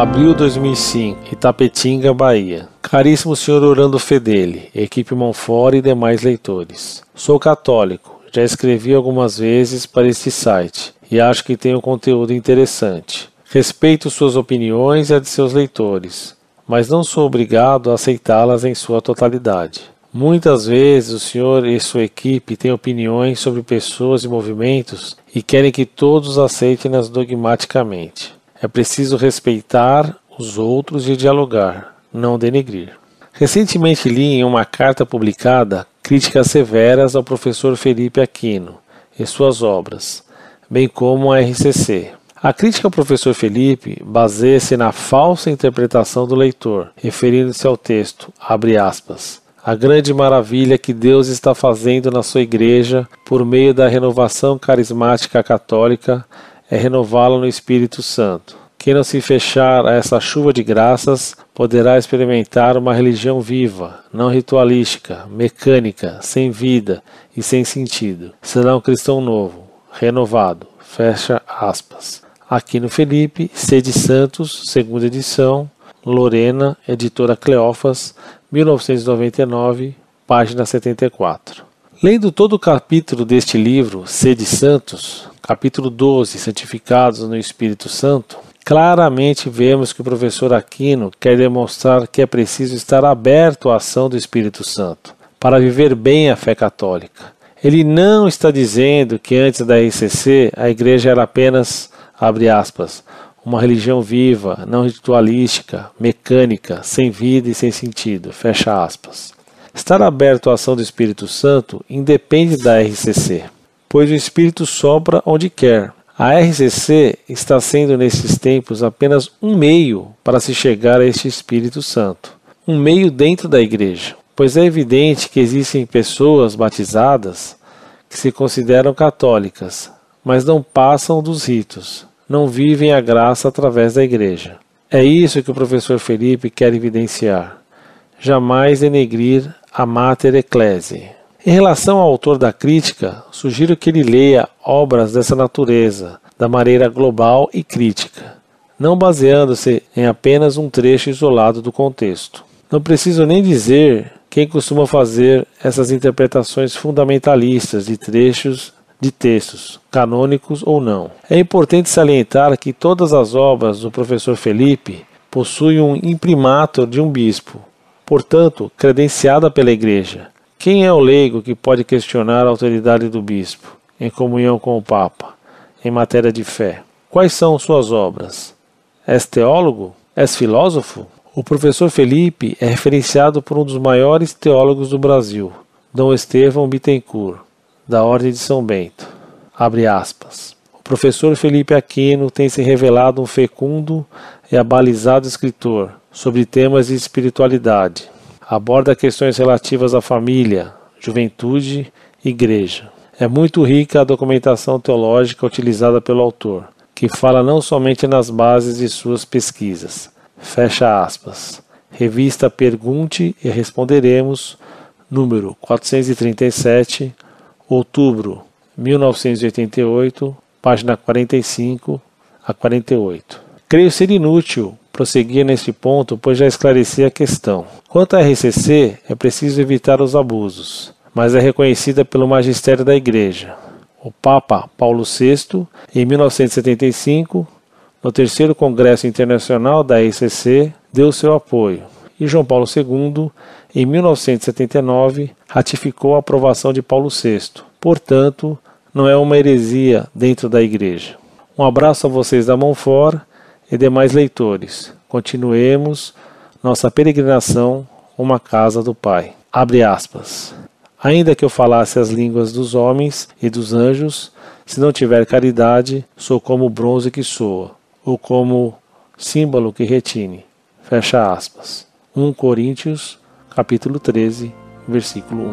Abril 2005, Itapetinga, Bahia. Caríssimo senhor Orando Fedeli, equipe Monfort e demais leitores. Sou católico, já escrevi algumas vezes para este site e acho que tem um conteúdo interessante. Respeito suas opiniões e a de seus leitores, mas não sou obrigado a aceitá-las em sua totalidade. Muitas vezes o senhor e sua equipe têm opiniões sobre pessoas e movimentos e querem que todos aceitem-nas dogmaticamente. É preciso respeitar os outros e dialogar, não denegrir. Recentemente li em uma carta publicada críticas severas ao professor Felipe Aquino e suas obras, bem como a RCC. A crítica ao professor Felipe baseia-se na falsa interpretação do leitor, referindo-se ao texto, abre aspas, a grande maravilha que Deus está fazendo na sua igreja por meio da renovação carismática católica é renová-la no Espírito Santo. Quem não se fechar a essa chuva de graças poderá experimentar uma religião viva, não ritualística, mecânica, sem vida e sem sentido. Será um cristão novo, renovado. Fecha aspas. Aqui no Felipe, Sede Santos, segunda edição, Lorena, editora Cleófas, 1999, página 74. Lendo todo o capítulo deste livro, Sede Santos, capítulo 12, Santificados no Espírito Santo, claramente vemos que o professor Aquino quer demonstrar que é preciso estar aberto à ação do Espírito Santo para viver bem a fé católica. Ele não está dizendo que antes da RCC a igreja era apenas, abre aspas, uma religião viva, não ritualística, mecânica, sem vida e sem sentido, fecha aspas. Estar aberto à ação do Espírito Santo independe da RCC, pois o Espírito sopra onde quer. A RCC está sendo nesses tempos apenas um meio para se chegar a este Espírito Santo, um meio dentro da igreja, pois é evidente que existem pessoas batizadas que se consideram católicas, mas não passam dos ritos, não vivem a graça através da igreja. É isso que o professor Felipe quer evidenciar. Jamais denegrir a Mater Ecclesiae. Em relação ao autor da crítica, sugiro que ele leia obras dessa natureza, da maneira global e crítica, não baseando-se em apenas um trecho isolado do contexto. Não preciso nem dizer quem costuma fazer essas interpretações fundamentalistas de trechos de textos, canônicos ou não. É importante salientar que todas as obras do professor Felipe possuem um imprimatur de um bispo, portanto, credenciada pela Igreja. Quem é o leigo que pode questionar a autoridade do bispo, em comunhão com o Papa, em matéria de fé? Quais são suas obras? És teólogo? És filósofo? O professor Felipe é referenciado por um dos maiores teólogos do Brasil, Dom Estevão Bittencourt da Ordem de São Bento. Abre aspas. O professor Felipe Aquino tem se revelado um fecundo e abalizado escritor sobre temas de espiritualidade. Aborda questões relativas à família, juventude igreja. É muito rica a documentação teológica utilizada pelo autor, que fala não somente nas bases de suas pesquisas. Fecha aspas. Revista Pergunte e Responderemos, número 437, outubro 1988, página 45 a 48. Creio ser inútil prosseguir neste ponto, pois já esclareci a questão. Quanto à RCC, é preciso evitar os abusos, mas é reconhecida pelo magistério da Igreja. O Papa Paulo VI, em 1975, no terceiro Congresso Internacional da RCC, deu seu apoio, e João Paulo II, em 1979, ratificou a aprovação de Paulo VI. Portanto, não é uma heresia dentro da Igreja. Um abraço a vocês da Monfort e demais leitores. Continuemos nossa peregrinação uma casa do Pai. Abre aspas. Ainda que eu falasse as línguas dos homens e dos anjos, se não tiver caridade, sou como o bronze que soa, ou como símbolo que retine. Fecha aspas. 1 Coríntios, capítulo 13, versículo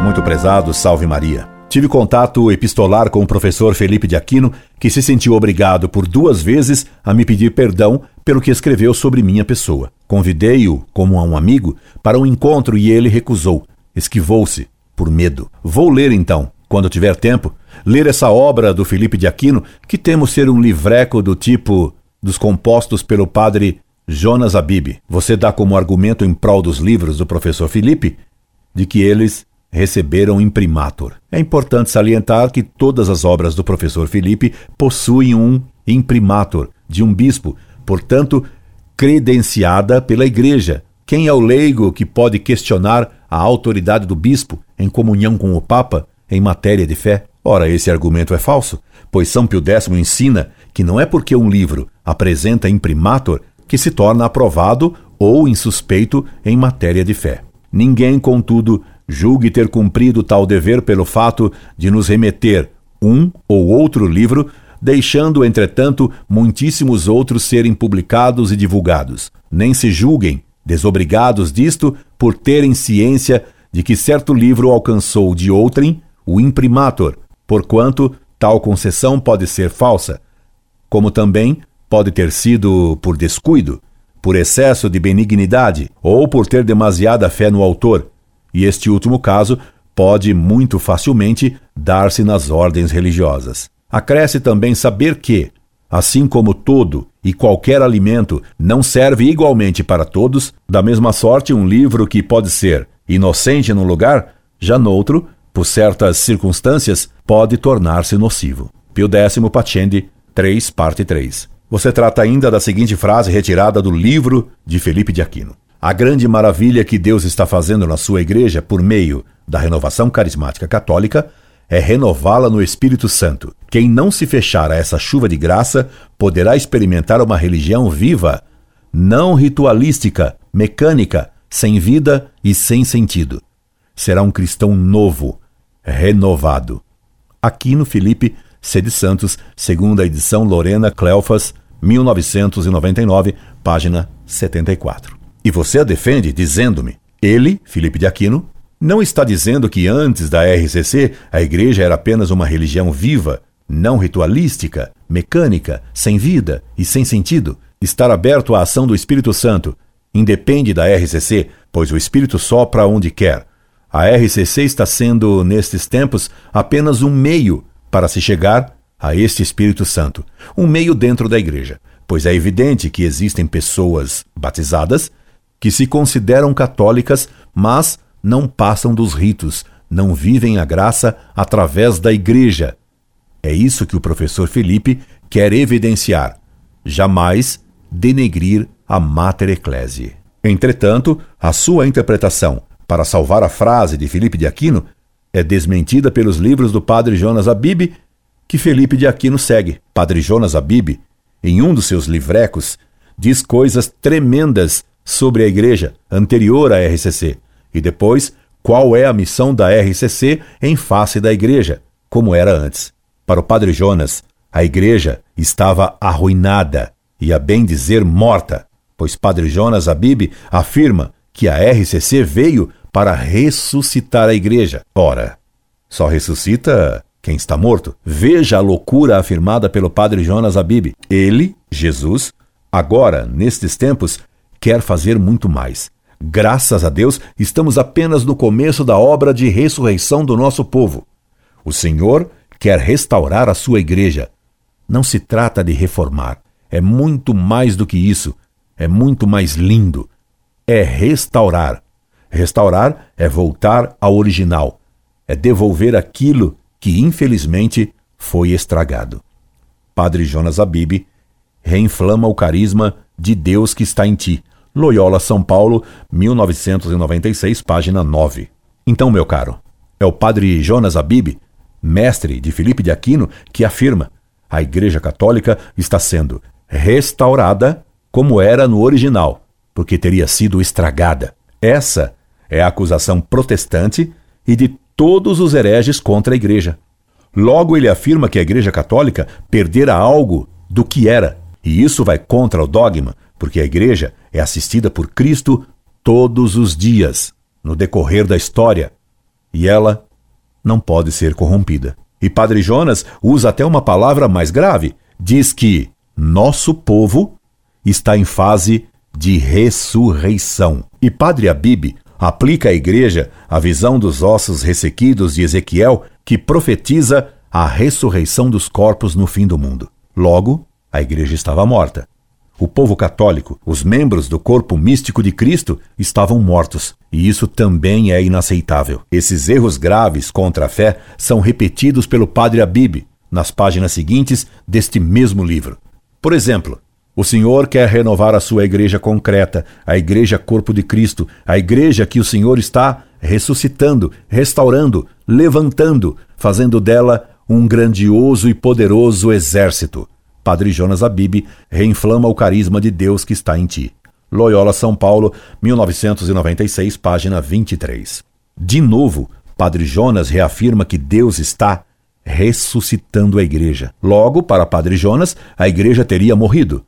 1. Muito prezado, salve Maria. Tive contato epistolar com o professor Felipe de Aquino, que se sentiu obrigado por duas vezes a me pedir perdão pelo que escreveu sobre minha pessoa. Convidei-o, como a um amigo, para um encontro e ele recusou. Esquivou-se, por medo. Vou ler então. quando tiver tempo, ler essa obra do Felipe de Aquino, que temos ser um livreco do tipo dos compostos pelo padre Jonas Abib. Você dá como argumento em prol dos livros do professor Felipe de que eles receberam imprimatur. É importante salientar que todas as obras do professor Felipe possuem um imprimatur de um bispo, portanto, credenciada pela Igreja. Quem é o leigo que pode questionar a autoridade do bispo em comunhão com o Papa em matéria de fé? Ora, esse argumento é falso, pois São Pio X ensina que não é porque um livro apresenta imprimatur que se torna aprovado ou insuspeito em matéria de fé. Ninguém, contudo, julgue ter cumprido tal dever pelo fato de nos remeter um ou outro livro, deixando, entretanto, muitíssimos outros serem publicados e divulgados. Nem se julguem desobrigados disto por terem ciência de que certo livro alcançou de outrem o imprimatur, porquanto tal concessão pode ser falsa, como também pode ter sido por descuido, por excesso de benignidade ou por ter demasiada fé no autor, e este último caso pode muito facilmente dar-se nas ordens religiosas. Acresce também saber que, assim como todo e qualquer alimento não serve igualmente para todos, da mesma sorte um livro que pode ser inocente num lugar, já noutro, por certas circunstâncias, pode tornar-se nocivo. Pio X Pacendi, 3, parte 3. Você trata ainda da seguinte frase retirada do livro de Felipe de Aquino. A grande maravilha que Deus está fazendo na sua igreja por meio da renovação carismática católica é renová-la no Espírito Santo. Quem não se fechar a essa chuva de graça poderá experimentar uma religião viva, não ritualística, mecânica, sem vida e sem sentido. Será um cristão novo, renovado. Aqui no Felipe C. de Santos, segunda edição Lorena Cleofas, 1999, página 74. E você a defende dizendo-me: ele, Felipe de Aquino, não está dizendo que antes da RCC a igreja era apenas uma religião viva, não ritualística, mecânica, sem vida e sem sentido. Estar aberto à ação do Espírito Santo independe da RCC, pois o Espírito sopra onde quer. A RCC está sendo, nestes tempos, apenas um meio para se chegar a este Espírito Santo, um meio dentro da igreja, pois é evidente que existem pessoas batizadas que se consideram católicas, mas não passam dos ritos, não vivem a graça através da igreja. É isso que o professor Felipe quer evidenciar, jamais denegrir a Mater Ecclesiae. Entretanto, a sua interpretação para salvar a frase de Felipe de Aquino é desmentida pelos livros do padre Jonas Abib, que Felipe de Aquino segue. Padre Jonas Abib, em um dos seus livrecos, diz coisas tremendas sobre a igreja anterior à RCC e depois qual é a missão da RCC em face da igreja, como era antes. Para o padre Jonas, a igreja estava arruinada e, a bem dizer, morta, pois padre Jonas Abib afirma que a RCC veio para ressuscitar a igreja. Ora, só ressuscita quem está morto. Veja a loucura afirmada pelo padre Jonas Abib. Ele, Jesus, agora, nestes tempos, quer fazer muito mais. Graças a Deus, estamos apenas no começo da obra de ressurreição do nosso povo. O Senhor quer restaurar a sua igreja. Não se trata de reformar, é muito mais do que isso, é muito mais lindo. É restaurar. Restaurar é voltar ao original, é devolver aquilo que infelizmente foi estragado. Padre Jonas Abib reinflama o carisma de Deus que está em ti. Loyola, São Paulo, 1996, página 9. Então, meu caro, é o padre Jonas Abib, mestre de Filipe de Aquino, que afirma: a Igreja Católica está sendo restaurada como era no original, porque teria sido estragada. Essa é a acusação protestante e de todos os hereges contra a Igreja. Logo, ele afirma que a Igreja Católica perdera algo do que era, e isso vai contra o dogma porque a igreja é assistida por Cristo todos os dias, no decorrer da história, e ela não pode ser corrompida. E Padre Jonas usa até uma palavra mais grave: diz que nosso povo está em fase de ressurreição. E Padre Abib aplica à igreja a visão dos ossos ressequidos de Ezequiel, que profetiza a ressurreição dos corpos no fim do mundo. Logo, a igreja estava morta. O povo católico, os membros do corpo místico de Cristo, estavam mortos, e isso também é inaceitável. Esses erros graves contra a fé são repetidos pelo padre Abib nas páginas seguintes deste mesmo livro. Por exemplo, o Senhor quer renovar a sua igreja concreta, a igreja corpo de Cristo, a igreja que o Senhor está ressuscitando, restaurando, levantando, fazendo dela um grandioso e poderoso exército. Padre Jonas Abib reinflama o carisma de Deus que está em ti. Loyola São Paulo, 1996, página 23. De novo, Padre Jonas reafirma que Deus está ressuscitando a igreja. Logo, para Padre Jonas, a igreja teria morrido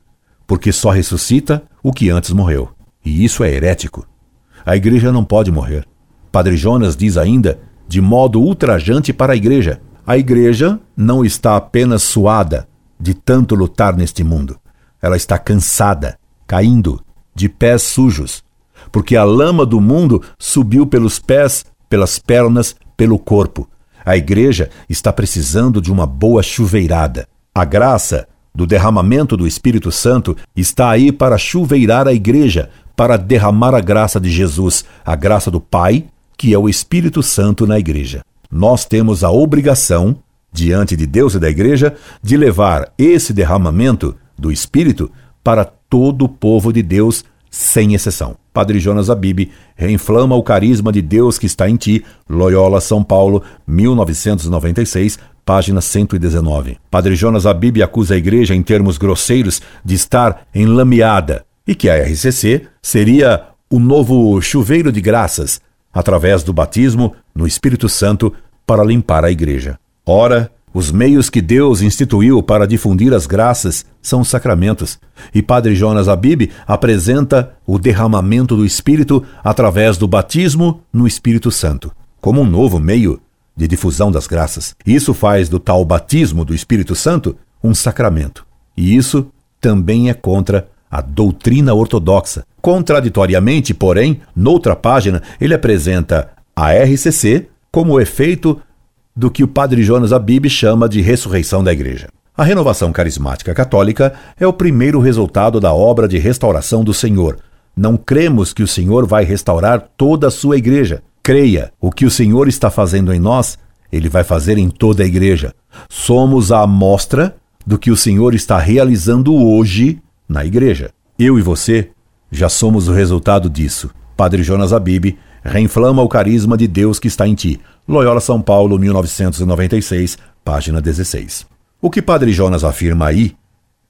porque só ressuscita o que antes morreu. E isso é herético. A igreja não pode morrer. Padre Jonas diz ainda, de modo ultrajante para a igreja: a igreja não está apenas suada de tanto lutar neste mundo. Ela está cansada, caindo, de pés sujos, porque a lama do mundo subiu pelos pés, pelas pernas, pelo corpo. A igreja está precisando de uma boa chuveirada. A graça do derramamento do Espírito Santo está aí para chuveirar a igreja, para derramar a graça de Jesus, a graça do Pai, que é o Espírito Santo na igreja. Nós temos a obrigação, diante de Deus e da igreja, de levar esse derramamento do Espírito para todo o povo de Deus, sem exceção. Padre Jonas Abib reinflama o carisma de Deus que está em ti, Loyola, São Paulo, 1996, página 119. Padre Jonas Abib acusa a igreja, em termos grosseiros, de estar enlameada e que a RCC seria o novo chuveiro de graças, através do batismo no Espírito Santo, para limpar a igreja. Ora, os meios que Deus instituiu para difundir as graças são os sacramentos, e Padre Jonas Abib apresenta o derramamento do Espírito através do batismo no Espírito Santo, como um novo meio de difusão das graças. Isso faz do tal batismo do Espírito Santo um sacramento. E isso também é contra a doutrina ortodoxa. Contraditoriamente, porém, noutra página, ele apresenta a RCC como efeito do que o padre Jonas Abib chama de ressurreição da igreja. A renovação carismática católica é o primeiro resultado da obra de restauração do Senhor. Não cremos que o Senhor vai restaurar toda a sua igreja. Creia, o que o Senhor está fazendo em nós, ele vai fazer em toda a igreja. Somos a amostra do que o Senhor está realizando hoje na igreja. Eu e você já somos o resultado disso. Padre Jonas Abib reinflama o carisma de Deus que está em ti. Loyola São Paulo, 1996, página 16. O que Padre Jonas afirma aí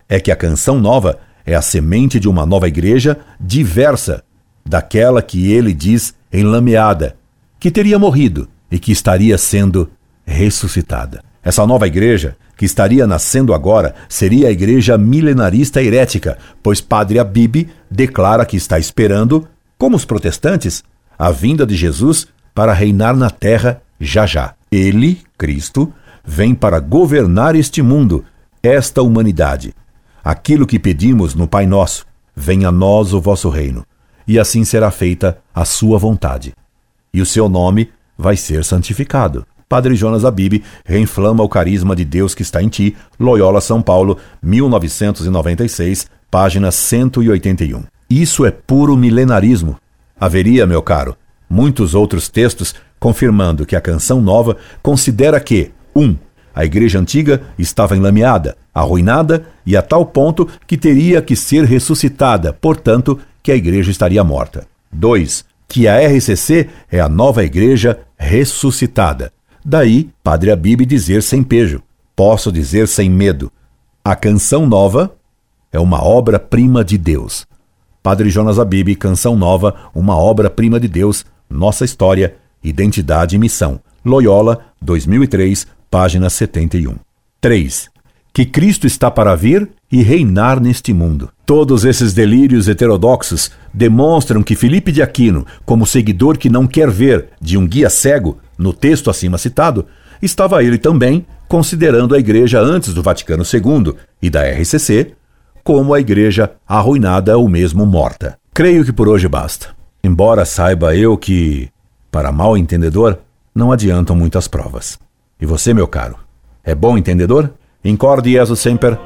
é que a canção nova é a semente de uma nova igreja diversa daquela que ele diz enlameada, que teria morrido e que estaria sendo ressuscitada. Essa nova igreja, que estaria nascendo agora, seria a igreja milenarista herética, pois Padre Abib declara que está esperando, como os protestantes, a vinda de Jesus para reinar na terra já já. Ele, Cristo, vem para governar este mundo, esta humanidade. Aquilo que pedimos no Pai Nosso, venha a nós o vosso reino, e assim será feita a sua vontade e o seu nome vai ser santificado. Padre Jonas Abib reinflama o carisma de Deus que está em ti, Loyola São Paulo, 1996, página 181. Isso é puro milenarismo. Haveria, meu caro, muitos outros textos confirmando que a canção nova considera que 1. Um, a igreja antiga estava enlameada, arruinada e a tal ponto que teria que ser ressuscitada, portanto, que a igreja estaria morta. 2 que a RCC é a nova igreja ressuscitada. Daí, Padre Abib dizer sem pejo, posso dizer sem medo, a canção nova é uma obra-prima de Deus. Padre Jonas Abib, Canção Nova, uma obra-prima de Deus, Nossa História, Identidade e Missão. Loyola, 2003, página 71. 3 que Cristo está para vir e reinar neste mundo. Todos esses delírios heterodoxos demonstram que Filipe de Aquino, como seguidor que não quer ver de um guia cego, no texto acima citado, estava ele também considerando a igreja antes do Vaticano II e da RCC como a igreja arruinada ou mesmo morta. Creio que por hoje basta. Embora saiba eu que, para mal entendedor, não adiantam muitas provas. E você, meu caro, é bom entendedor? Incorde Jesus Semper,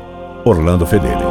Orlando Fedeli.